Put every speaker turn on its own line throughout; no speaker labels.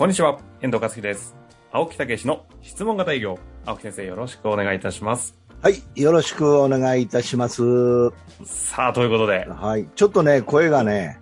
こんにちは、遠藤和樹です。青木武の質問型営業。青木先生、よろしくお願いいたします。
はい、よろしくお願いいたします。は
さあ、ということで、
い、ちょっとね、声がね、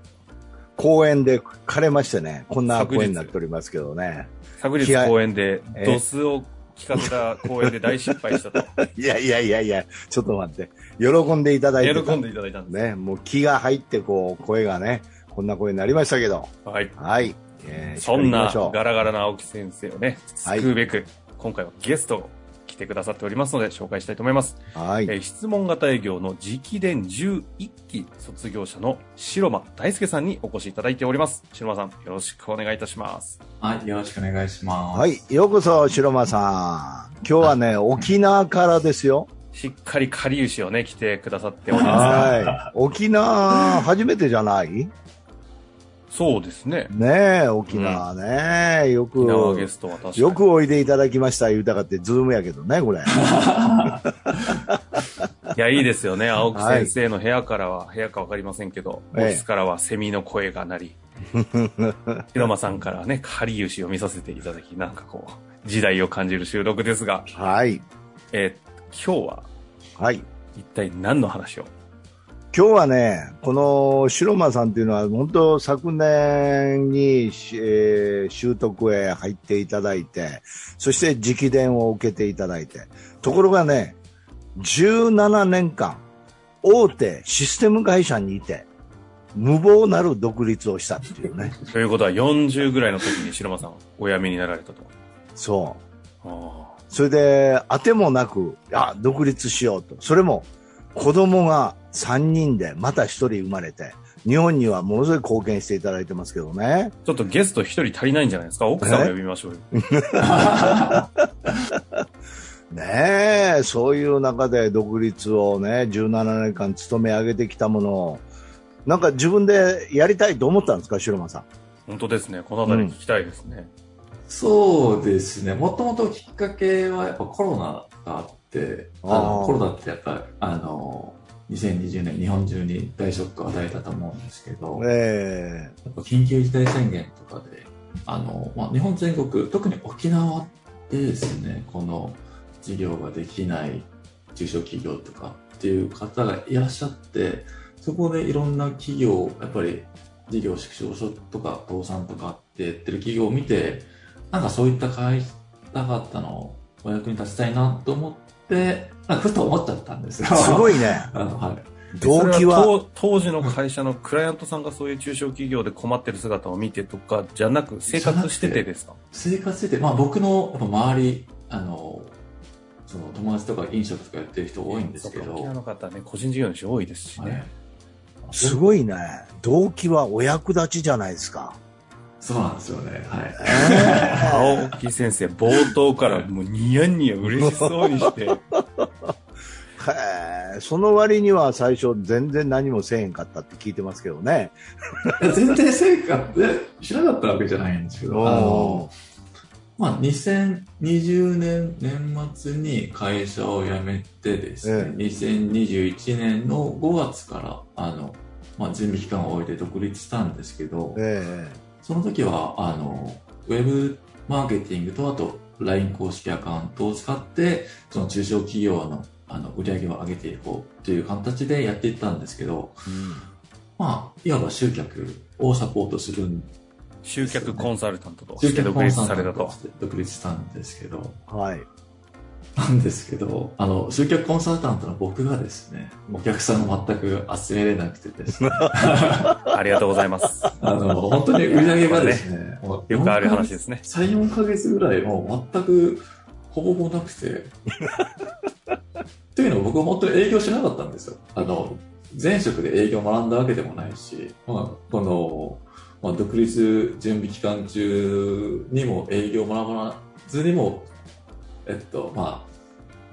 公演で枯れましてね、こんな声になっておりますけどね。
昨日公演で
え
ドスを聞かせた公演で大失敗したと、
いやいやいやいや、ちょっと待って。喜んでいただいてた。
喜んでいただいたんです。
ね、もう気が入って、こう、声がね、こんな声になりましたけど。
はい。
はい。えー
そんなガラガラな青木先生をね、
はい
救うべく、今回はゲスト来てくださっておりますので、紹介したいと思います。
はい。
えー質問型営業の直伝11期卒業者の白間大輔さんにお越しいただいております。白間さん、よろしくお願いいたします。
はい、よろしくお願いします。
はい。ようこそ、白間さん。今日はね、沖縄からですよ。
しっかりかりゆしをね、来てくださっておりますが、
はい。沖縄、初めてじゃない？
そうですね。
ねえ、沖縄ね。よく
沖、縄ゲストは確かに。
よくおいでいただきました、言うたかって、ズームやけどね、これ。
いや、いいですよね。青木先生の部屋からは、部屋かわかりませんけど、オフ
ええ
ィスからはセミの声が鳴り、広間さんからはね、かりゆしを見させていただき、なんかこう、時代を感じる収録ですが、
はい。
えー今日は
はい。
一体何の話を
今日はね、この白間さんっていうのは、本当昨年に、しえー習得へ入っていただいて、そして直伝を受けていただいて、ところがね、17年間、大手システム会社にいて、無謀なる独立をしたっていうね。
ということは40ぐらいの時に白間さんお辞めになられたと。
そう。
あ
それで、当てもなく、あ、独立しようと。それも、子供が3人で、また1人生まれて、日本にはものすごい貢献していただいてますけどね。
ーちょっとゲスト一人足りないんじゃないですか？奥さんを呼びましょうよ。
ねえ、そういう中で独立をね、17年間勤め上げてきたものを、なんか自分でやりたいと思ったんですか、白間さん？
本当ですね。このあたり聞きたいですね。
そうですね。もともときっかけはやっぱコロナがあって、あのコロナってやっぱあの、2020年日本中に大ショックを与えたと思うんですけど、や
え。
っぱ緊急事態宣言とかで、あの、まあ、日本全国、特に沖縄でですね、この事業ができない中小企業とかっていう方がいらっしゃって、そこでいろんな企業、やっぱり事業縮小所とか倒産とかってやってる企業を見て、なんかそういった会社方のお役に立ちたいなと思って、ふと思っちゃったんですよ。
えすごいね。
あの、はい。
動機は、
当当時の会社のクライアントさんがそういう中小企業で困ってる姿を見てとかじゃなく生活しててですか？
生活してて、まあ僕のやっぱ周り、あの、その友達とか飲食とかやってる人多いんですけど、
沖縄の方ね、個人事業主多いですし
はい
ね。
すごいね。動機はお役立ちじゃないですか。
そうなんですよね。はい。
青木先生、冒頭からもうニヤニヤ嬉しそうにして、
へえその割には最初全然何もせえへんかったって聞いてますけどね。
全然成果ってしなかったわけじゃないんですけど、あの、まあ、2020年年末に会社を辞めてですね、
え
2021年の5月から、あの、まあ、準備期間を置いて独立したんですけど、
え
その時は、あの、ウェブマーケティングと、あと、LINE 公式アカウントを使って、その中小企業の、あの、売り上げを上げていこうという形でやっていったんですけど、
えうん
まあ、いわば集客をサポートするん
集客コンサルタントと
集
して独立
客コンサ
されたと
ルタントと。して独立したんですけど、
はい。
なんですけど、あの、集客コンサルタントの僕がですね、お客さんを全く集めれなくてですね、
ありがとうございます。
あの、本当に売り上げがですね、もう
よくある話ですね。
3、4ヶ月ぐらいもう全くほぼほぼなくて。というのも僕は本当に営業しなかったんですよ。あの、前職で営業を学んだわけでもないし、まあ、この、まあ、独立準備期間中にも営業を学ばずにも、えっと、まあ、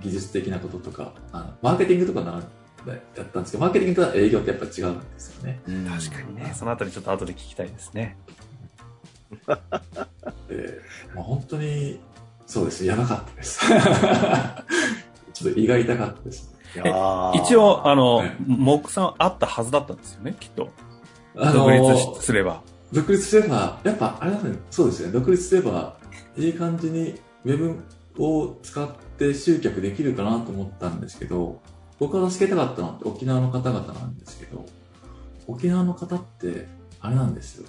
技術的なこととか、あのマーケティングとかなやったんですけど、マーケティングと営業ってやっぱ違うんですよね。
確かにね。そのあたりちょっと後で聞きたいですね。
で、まあ、本当に、そうです、やばかったです。ちょっと胃が痛かったです。
一応、あの
はい、
目算あったはずだったんですよね、きっと。
あ
独立しすれば。
独立すれば、やっぱあれだね、そうですよね、独立すれば、いい感じにウェブを使って集客できるかなと思ったんですけど、僕が助けたかったのって沖縄の方々なんですけど、沖縄の方って、あれなんですよ。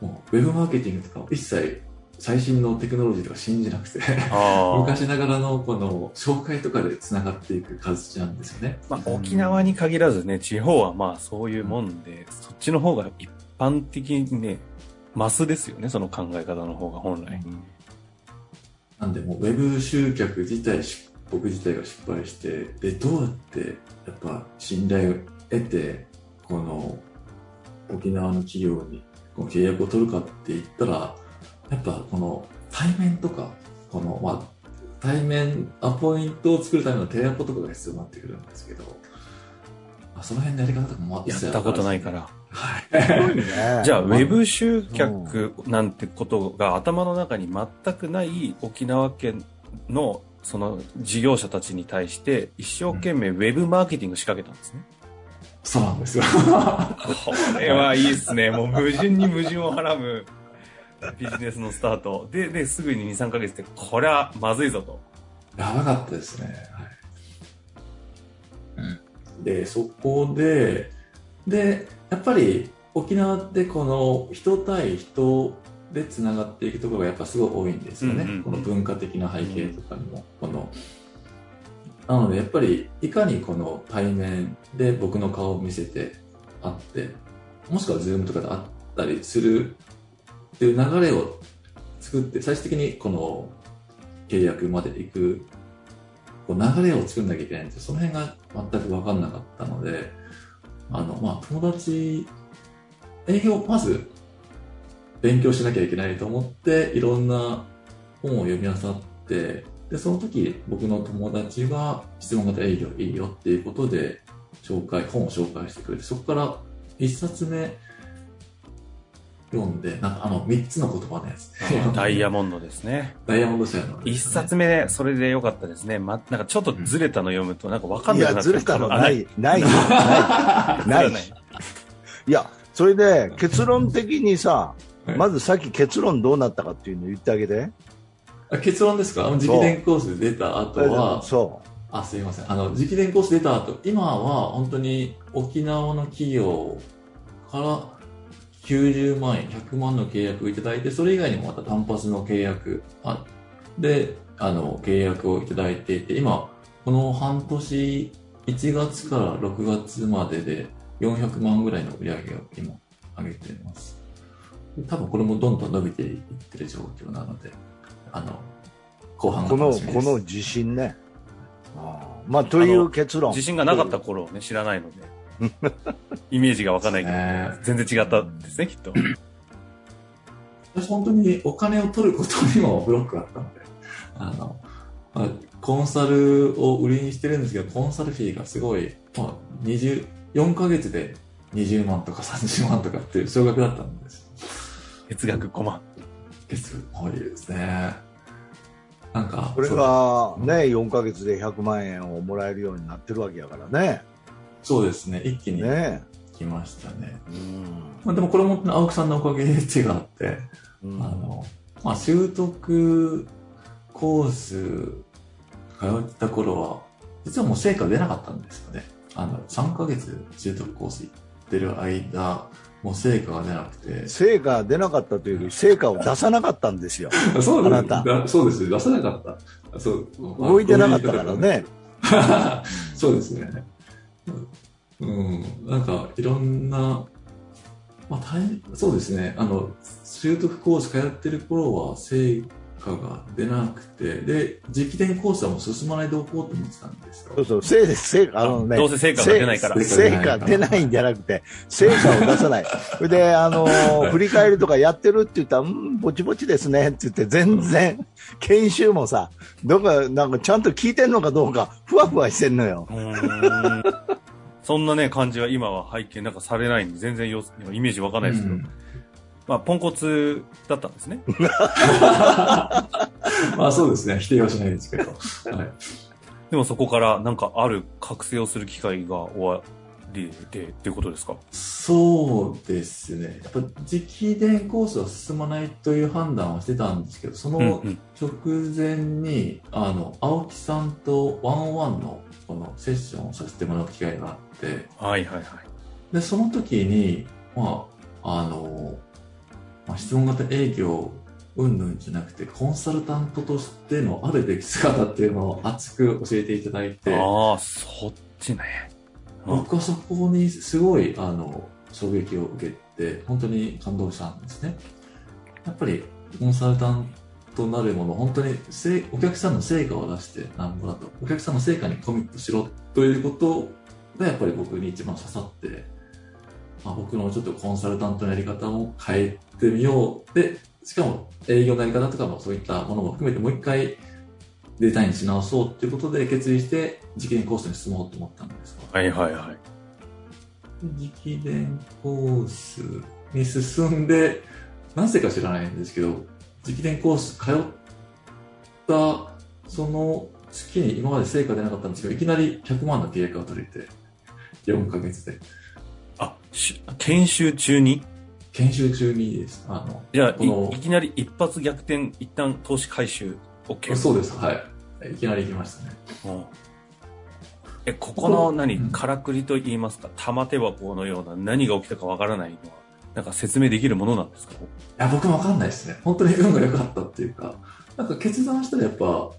もう、ウェブマーケティングとか一切最新のテクノロジーとか信じなくて。昔ながらのこの紹介とかで繋がっていく形なんですよね。
まあ、沖縄に限らずね、地方はまあそういうもんで、そっちの方が一般的にね、マスですよね、その考え方の方が本来。
なんでもうウェブ集客自体し僕自体が失敗してでどうやってやっぱ信頼を得てこの沖縄の企業にこの契約を取るかって言ったらやっぱこの対面とかこのまあ対面アポイントを作るための提案とかが必要になってくるんですけど、まあ、その辺のやり方とかも
やったことないから。
はい
すごいね。
じゃあ、ウェブ集客なんてことが頭の中に全くない沖縄県のその事業者たちに対して一生懸命ウェブマーケティング仕掛けたんですね。
そうなんですよ
これはいいですね。もう矛盾に矛盾をはらむビジネスのスタート。で、で、すぐに2、3ヶ月で、これはまずいぞと。
やばかったですね。はい。で、そこで、で、やっぱり沖縄ってこの人対人でつながっていくところがやっぱすごい多いんですよね。
うんうんうん
この文化的な背景とかにも。このなのでやっぱりいかにこの対面で僕の顔を見せて会って、もしくはズームとかで会ったりするっていう流れを作って、最終的にこの契約まで行くこう流れを作んなきゃいけないんですよ。その辺が全く分かんなかったので、あの、まあ、友達、営業、まず、勉強しなきゃいけないと思って、いろんな本を読み漁って、で、その時、僕の友達が質問型営業いいよっていうことで、紹介、本を紹介してくれて、そこから一冊目読んで、なんかあの、三つの言葉のやつ、
ダイヤモンドですね。
ダイヤモンド社の、
一冊目で、それでよかったですね。ま、なんかちょっとずれたの読むと、なんかわかん
いや、
なくなっちゃう
ずれたの
あ
ない、ない。よ、ない。ない。いや、それで結論的にさ、
はい
まずさっき結論どうなったかっていうのを言ってあげて。
あ結論ですか？あの直伝コースで出た後は、
そ
あ、すいません。あの、直伝コース出た後、今は本当に沖縄の企業から90万円、100万の契約をいただいて、それ以外にもまた単発の契約あで、あの、契約をいただいていて、今、この半年、1月から6月までで400万ぐらいの売り上げを今上げています。多分これもどんどん伸びていってる状況なので、あの、後半
う。この。この自信ね。ああまあ、という結論。
自信がなかった頃をね、知らないので。イメージがわかんないけど、
ね
全然違ったんですね、きっと。
私本当にお金を取ることにもブロックがあったので、あの、まあ、コンサルを売りにしてるんですけど、コンサルフィーがすごい、まあ、20、4ヶ月で20万とか30万とかっていう少額だったんです。
月額5万。
結構多いですね。なんか、
これがね、4ヶ月で100万円をもらえるようになってるわけやからね。
そうですね、一気に
ね
来ましたね。
うん。
まあ、でもこれも青木さんのおかげで手があって、
うん
あの、まあ、習得コース通ってた頃は、実はもう成果出なかったんですよね。あの、3ヶ月習得コース行ってる間、もう成果が出なくて。
成果が出なかったというより、成果を出さなかったんですよ。
そう
あなた
だそうです。出さなかった。そう。
動いてなかったからね。
そうですね。うん。なんか、いろんな、まあ、大変、そうですね。あの、習得コース通ってる頃は成果が出なくて、で、直伝コースはもう進まないでおこうと思ってたんですよ。
そうそう、成成果、あのね。
どうせ成果が出ないから
成成果出ないんじゃなくて、成果を出さない。それで、あのー振り返りとかやってるって言ったら、うん、ぼちぼちですねって言って、全然、研修もさ、どっか、なんかちゃんと聞いてんのかどうか、ふわふわしてんのよ。
そんなね、感じは今は背景なんかされないんで、全然よイメージわかんないですけど、
うん
まあ、ポンコツだったんですね。
まあそうですね。否定はしないですけど。はい。
でもそこからなんかある覚醒をする機会がおわりでっていうことですか？
そうですね。やっぱ直伝コースは進まないという判断はしてたんですけど、その
うん
直前に、あの、青木さんとワンオンワンのこのセッションをさせてもらう機会があって、
はいはいはい。
で、その時に、まあ、あの、まあ、質問型営業うんぬんじゃなくて、コンサルタントとしてのあるべき姿っていうのを熱く教えていただいて、
ああ、そっちね。
僕はそこにすごい、あの、衝撃を受けて、本当に感動したんですね。やっぱり、コンサルタントなるもの、本当にせ、お客さんの成果を出してなんぼだと、お客さんの成果にコミットしろということが、やっぱり僕に一番刺さって、まあ、僕のちょっとコンサルタントのやり方を変えてみよう。で、しかも営業のやり方とかもそういったものも含めてもう一回デザインし直そうっていうことで決意して、直伝コースに進もうと思ったんですが
はいはいはい。
直伝コースに進んで、なぜか知らないんですけど、直伝コース通った、その月に今まで成果出なかったんですけど、いきなり100万の契約が取れて、4ヶ月で。
あ、し研修中に？
研修中にです。あの、
じゃあ
この
い、いきなり一発逆転、一旦投資回収 OK。
そうです、はい。いきなり行きましたね。
うんえ、ここの何、
うん
からくりと言いますか、玉手箱のような何が起きたかわからないのは、なんか説明できるものなんですか？
いや、僕もわかんないですね。本当に運が良かったっていうか、なんか決断したらやっぱ、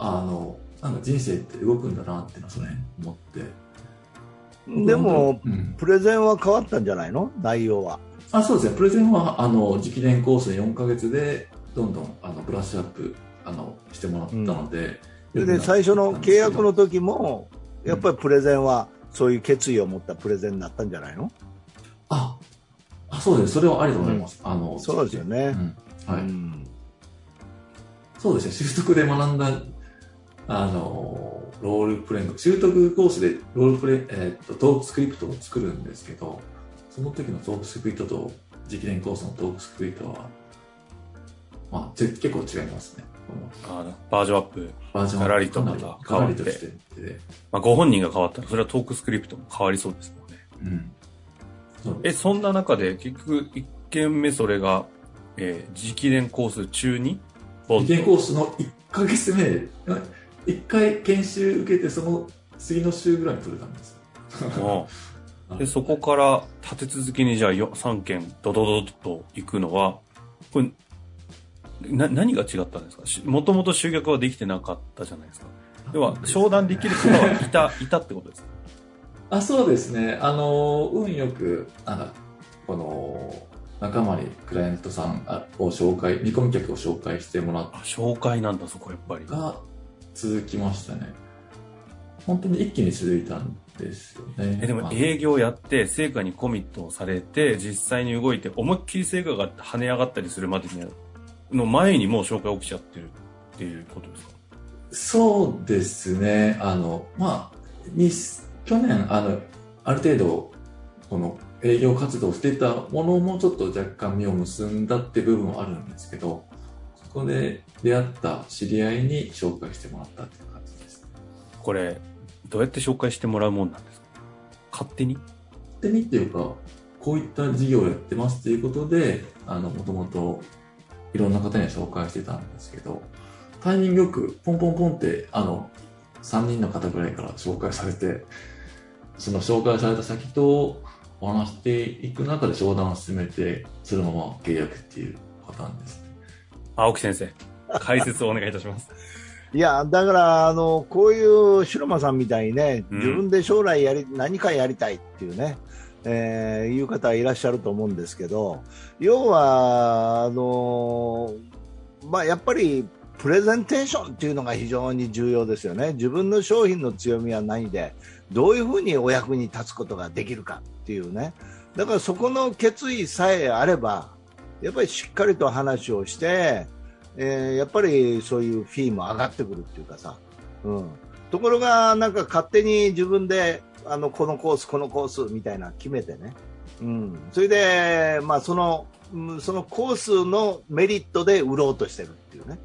あの、なんか人生って動くんだなっていうのはその辺思って。
でも、
うん、
プレゼンは変わったんじゃないの？内容は。
あそうですね、プレゼンはあの直伝コース4ヶ月でどんどんあのブラッシュアップあのしてもらったので、
それで最初の契約の時も、やっぱりプレゼンはそういう決意を持ったプレゼンになったんじゃないの、
ああそうです、それはありだと思います。あの
そうですよね。
うん。はい。
うん。
そうですね、習得で学んだあのロールプレイング、習得コースでロールプレイ、えーっとトークスクリプトを作るんですけど、その時のトークスクリプトと直伝コースのトークスクリプトは、まあ、ち結構違いますね。
あのバージョンアップ。
バージョン
ガラリとまた
か
変わって
してて、
まあ、ご本人が変わったら、それはトークスクリプトも変わりそうですもんね。
うん。
え、そんな中で、結局、一件目それが、えー、直伝コース中に、ボ
受験コースの1ヶ月目で、1回研修受けて、その次の週ぐらいに取れたんですよ。
うん で、そこから立て続けにじゃあよ3件ドドドドと行くのは、これ、な、何が違ったんですか？しもともと集客はできてなかったじゃないですか。要は、商談できる人はいた、いたってことですか？
あそうですね。あの、運よく、なんか、この、仲間にクライアントさんあを紹介、見込み客を紹介してもらっ
あ、紹介なんだ、そこやっぱり。
が続きましたね。本当に一気に続いたんですよね。
え、でも
まあ
営業やって、成果にコミットをされて、実際に動いて、思いっきり成果が跳ね上がったりするまでには、の前にもう紹介起きちゃってるっていうことですか？
そうですね。あの、まあ、に、去年、あの、ある程度、この営業活動をしていたものもちょっと若干実を結んだって部分はあるんですけど、そこで出会った知り合いに紹介してもらったっていう感じです。
これ、どうやって紹介してもらうもんなんですか？勝手に？
勝手にっていうか、こういった事業をやってますっていうことで、あの、もともといろんな方には紹介してたんですけど、タイミングよくポンポンポンって、あの、3人の方ぐらいから紹介されて、その紹介された先とお話していく中で商談を進めて、そのまま契約っていうパターンですね。
青木先生、解説をお願いいたします。
いや、だから、あの、こういう白間さんみたいにね、
うん
自分で将来やり、何かやりたいっていうね、えーいう方いらっしゃると思うんですけど、要は、あの、まあ、やっぱり、プレゼンテーションっていうのが非常に重要ですよね。自分の商品の強みは何で、どういうふうにお役に立つことができるかっていうね。だからそこの決意さえあれば、やっぱりしっかりと話をして、えーやっぱりそういうフィーも上がってくるっていうかさ、うん、ところがなんか勝手に自分であのこのコース、このコースみたいな決めてね、うん、それで、まあ、そのうんそのコースのメリットで売ろうとしてるっていうね、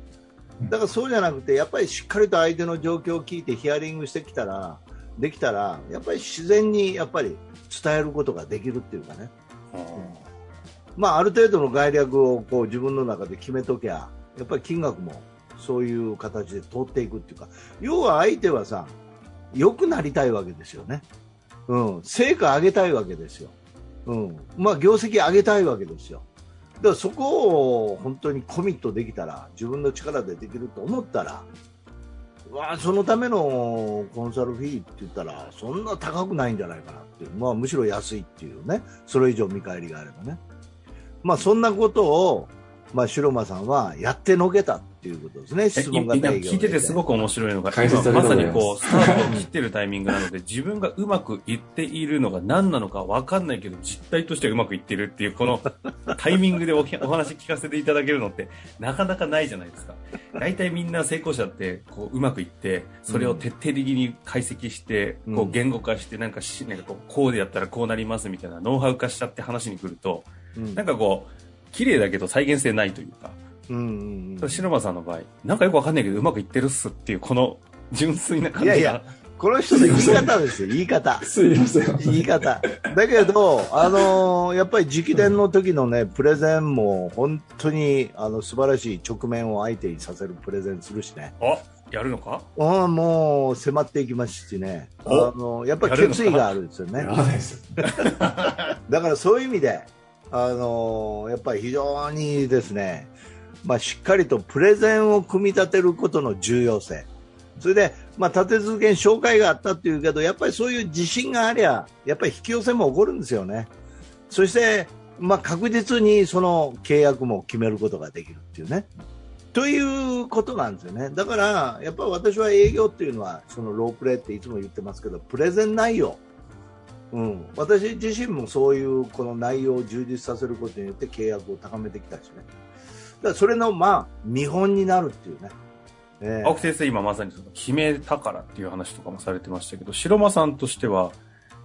だからそうじゃなくて、やっぱりしっかりと相手の状況を聞いてヒアリングしてきたら、できたら、やっぱり自然にやっぱり伝えることができるっていうかね。まあ、ある程度の概略をこう自分の中で決めときゃ、やっぱり金額もそういう形で通っていくっていうか、要は相手はさ、良くなりたいわけですよね。うん。成果上げたいわけですよ。うん。まあ、業績上げたいわけですよ。だからそこを本当にコミットできたら、自分の力でできると思ったら、わそのためのコンサルフィーって言ったら、そんな高くないんじゃないかなっていう、まあ、むしろ安いっていうね、それ以上見返りがあればね。まあ、そんなことを、まあ、白間さんはやってのけたていうことですね、質問型営業
聞いててすごく面白いのが、今まさにこう、スタートを切ってるタイミングなので、自分がうまくいっているのが何なのかわかんないけど、実態としてはうまくいってるっていう、このタイミングでおお話聞かせていただけるのって、なかなかないじゃないですか。大体みんな成功者って、こう、うまくいって、それを徹底的に解析して、
うん。
こう、言語化して、なんかし、なんかこう、こうでやったらこうなりますみたいな、ノウハウ化しちゃって話に来ると、
うん。
なんかこう、綺麗だけど再現性ないというか、
うんうんうん
白間さんの場合、なんかよくわかんないけどうまくいってるっすっていう、この純粋な感じが。
いやいやこの人の言い方ですよ、言い方。
すいません。
言い方。だけど、あのーやっぱり直伝の時のね、プレゼンも本当にあの素晴らしい直面を相手にさせるプレゼンするしね。
あ、やるのか？
うん、もう迫っていきますしね。あ
お
のやっぱり決意があるんですよね。だからそういう意味で、あのーやっぱり非常にですね、まあ、しっかりとプレゼンを組み立てることの重要性。それで、まあ、立て続けに紹介があったっていうけど、やっぱりそういう自信がありゃ、やっぱり引き寄せも起こるんですよね。そして、まあ、確実にその契約も決めることができるっていうね。ということなんですよね。だから、やっぱり私は営業っていうのは、そのロープレーっていつも言ってますけど、プレゼン内容。うん、私自身もそういうこの内容を充実させることによって契約を高めてきたしね。らそれのまあ見本になるっていうね。ええ
青木先生今まさにその決めたからっていう話とかもされてましたけど、白間さんとしては、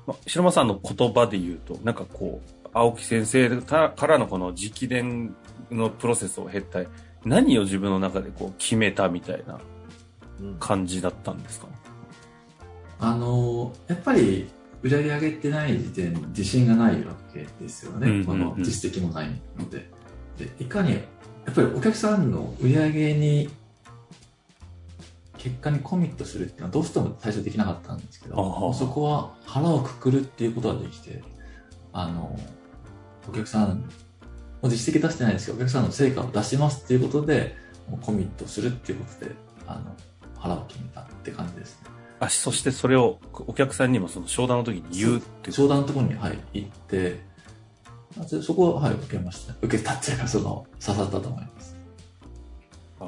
ま白間さんの言葉で言うと、なんかこう、青木先生かからのこの直伝のプロセスを経た何を自分の中でこう決めたみたいな
うん
感じだったんですか？
あの、やっぱり、売り上げ上げてない時点で自信がないわけですよね。
うんうんうん
この実績もないので。で、いかに、やっぱりお客さんの売り上げに、結果にコミットするっていうのはどうしても最初できなかったんですけど、そこは腹をくくるっていうことができて、あの、お客さん、もう実績出してないですけど、お客さんの成果を出しますっていうことで、コミットするっていうことで、あの、腹を決めたって感じですね。
あ、そしてそれをお客さんにもその商談の時に言うっていう
商談のところに、はい、行って、あそそこは、はい、受けました。受けたっていうか、その、刺さったと思います。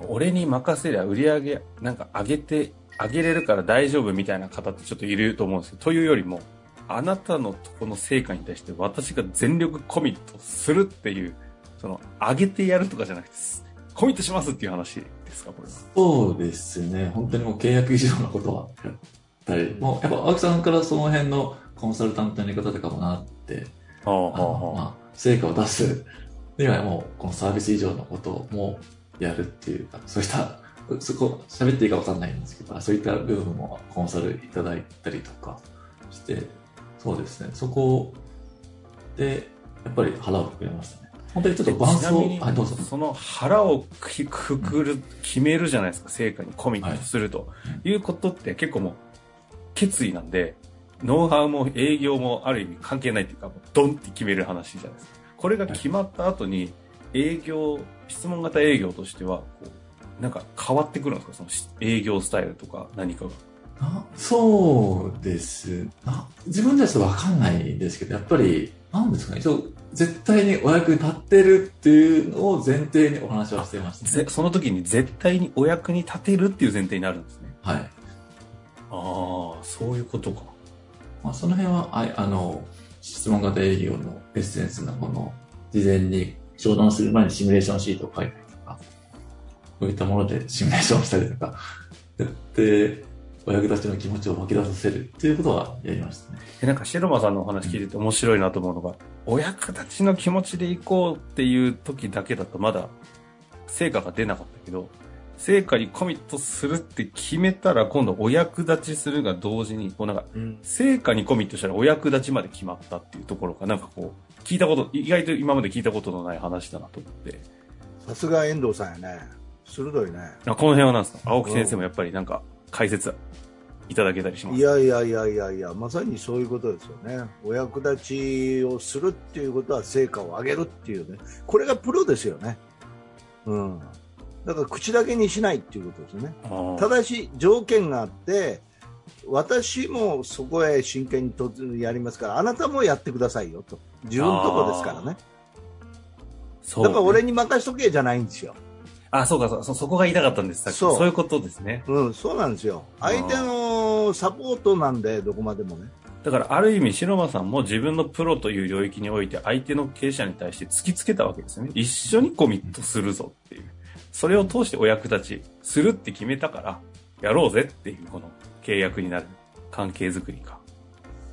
俺に任せりゃ売り上げなんか上げて、上げれるから大丈夫みたいな方ってちょっといると思うんですけど、というよりも、あなたのとこの成果に対して私が全力コミットするっていう、その、上げてやるとかじゃなくて、コミットしますっていう話ですか、これは。
そうですね。本当にもう契約以上のことはやったり、もうやっぱ青木さんからその辺のコンサルタントのやり方とかもなって、
はあ
まあ、成果を出すにはもうこのサービス以上のこともやるっていうか、そういった、そこ喋っていいかわかんないんですけど、そういった部分もコンサルいただいたりとかして、そうですね。そこで、やっぱり腹をくくれましたね。本当にちょっと伴奏、
ちなみに、
はい、どうぞ。
その腹をくくくる、決めるじゃないですか、成果にコミットすると、い、うことって結構もう、決意なんで、ノウハウも営業もある意味関係ないっていうか、ドンって決める話じゃないですか。これが決まった後に、営業、質問型営業としては、こう、なんか変わってくるんですか？そのし営業スタイルとか何かが。
なそうです。な自分ではちとわかんないですけど、やっぱり、なんですかね、一応、絶対にお役に立ってるっていうのを前提にお話はしていましたね。
ぜその時に絶対にお役に立てるっていう前提になるんですね。
はい。
ああ、そういうことか。
まあ、その辺は、ああの、質問型営業のエッセンスのこの、事前に商談する前にシミュレーションシートを書いたりとか、そういったものでシミュレーションしたりとか、やって、お役立ちの気持ちを湧き出させるっていうことはやりましたね。
なんか、白間さんのお話聞いてて面白いなと思うのが、お役立ちの気持ちで行こうっていう時だけだとまだ成果が出なかったけど、成果にコミットするって決めたら、今度お役立ちするが同時に、こうなんか、成果にコミットしたらお役立ちまで決まったっていうところが、なんかこう、聞いたこと、意外と今まで聞いたことのない話だなと思って。
さすが遠藤さんやね。鋭いね。
あこの辺はなんですか？青木先生もやっぱりなんか解説いただけたりします
いやいやいやいやいや、まさにそういうことですよね。お役立ちをするっていうことは成果を上げるっていうね。これがプロですよね。うん。だから口だけにしないっていうことですよね。ただし条件があって、私もそこへ真剣にとやりますから、あなたもやってくださいよと。自分のとこですからね。
そう、
だから俺に任しとけじゃないんですよ。
あ、そうかそうそ、そこが言いたかったんです。
そう
そういうことですね。
うん、そうなんですよ。相手のサポートなんで、どこまでもね。
だからある意味、白間さんも自分のプロという領域において相手の経営者に対して突きつけたわけですよね。一緒にコミットするぞ。それを通してお役立ちするって決めたから、やろうぜっていうこの契約になる関係づくりか。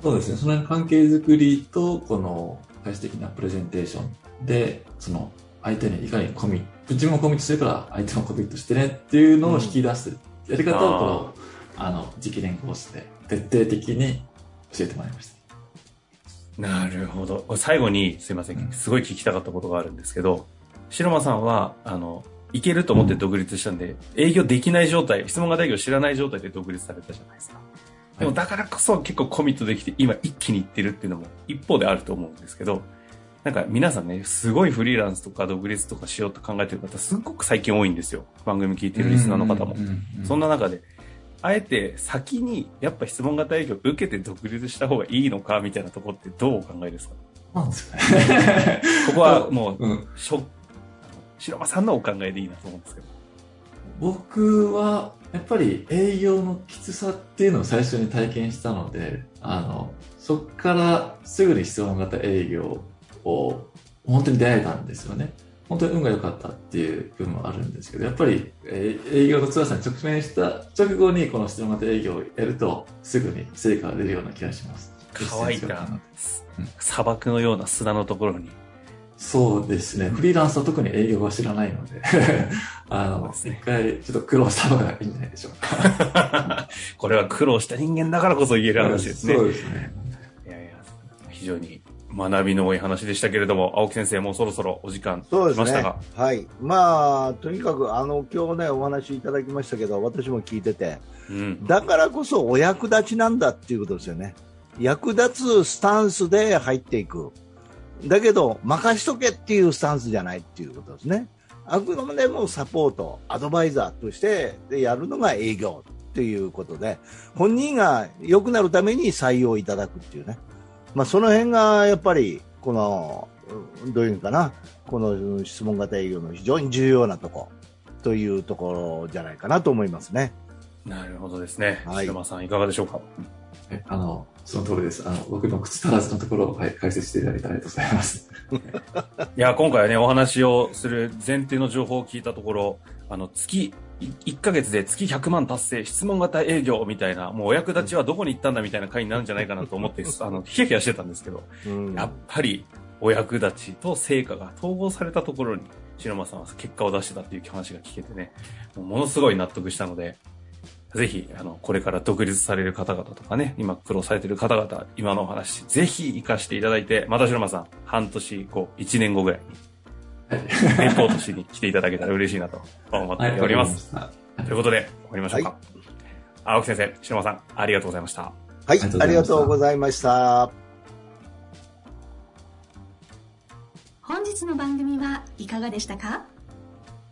そうですね。その関係づくりと、この、最終的なプレゼンテーションで、その、相手にいかにコミット、自分もコミットしてるから、相手もコミットしてねっていうのを引き出す、やり方を、この、あの、直伝コースで、徹底的に教えてもらいました。
なるほど。最後に、すいません、すごい聞きたかったことがあるんですけど、白間さんは、あの、いけると思って独立したんで、営業できない状態、質問型営業知らない状態で独立されたじゃないですか。でもだからこそ結構コミットできて、今一気にいってるっていうのも一方であると思うんですけど、なんか皆さんね、すごいフリーランスとか独立とかしようと考えてる方、すっごく最近多いんですよ。番組聞いてるリスナーの方もそんな中で、あえて先にやっぱ質問型営業受けて独立した方がいいのかみたいなところってどうお考えですか？ここはもう、
うん。
白間さんのお考えでいいなと思うんですけど。
僕は、やっぱり営業のきつさっていうのを最初に体験したので、あの、そっからすぐに質問型営業を本当に出会えたんですよね。本当に運が良かったっていう部分もあるんですけど、やっぱり、えー営業の辛さに直面した直後にこの質問型営業をやると、すぐに成果が出るような気がします。
乾いた
うん
砂漠のような砂のところに。
そうですね。フリーランスは特に営業は知らないので、あの、
そうですね
一回ちょっと苦労した方がいいんじゃないでしょうか。
これは苦労した人間だからこそ言える話ですね。
そうですね。
いやいや、非常に学びの多い話でしたけれども、青木先生もうそろそろお時間
そうですね
来ましたが。。
はい。まあ、とにかく、あの、今日ね、お話いただきましたけど、私も聞いてて、
うん。
だからこそお役立ちなんだっていうことですよね。役立つスタンスで入っていく。だけど、任しとけっていうスタンスじゃないっていうことですね。あくまでもサポート、アドバイザーとしてでやるのが営業っていうことで、本人が良くなるために採用いただくっていうね。まあ、その辺がやっぱり、この、うんどういうのかな、この質問型営業の非常に重要なとこ、というところじゃないかなと思いますね。
なるほどですね。
はい
さんいかがでしょうか？
はいあの、その通りです。あの、僕の口足らずのところを、はい、解説していただいてありがとうございます。
いや、今回はね、お話をする前提の情報を聞いたところ、あの、月、い1ヶ月で月100万達成、質問型営業みたいな、もうお役立ちはどこに行ったんだみたいな回になるんじゃないかなと思って、あの、ヒヤヒヤしてたんですけど、
うん
やっぱりお役立ちと成果が統合されたところに、白間さんは結果を出してたっていう話が聞けてね、ものすごい納得したので、ぜひ、あの、これから独立される方々とかね、今苦労されてる方々、今のお話、ぜひ活かしていただいて、また白間さん、半年後、1年後ぐらいに、
はい。
レポートしに来ていただけたら嬉しいなと思っております。ということで、終わりましょうか。青木先生、白間さん、ありがとうございました。
はい、
ありがとうございました
ありがとうございました。
本日の番組はいかがでしたか？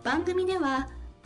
番組では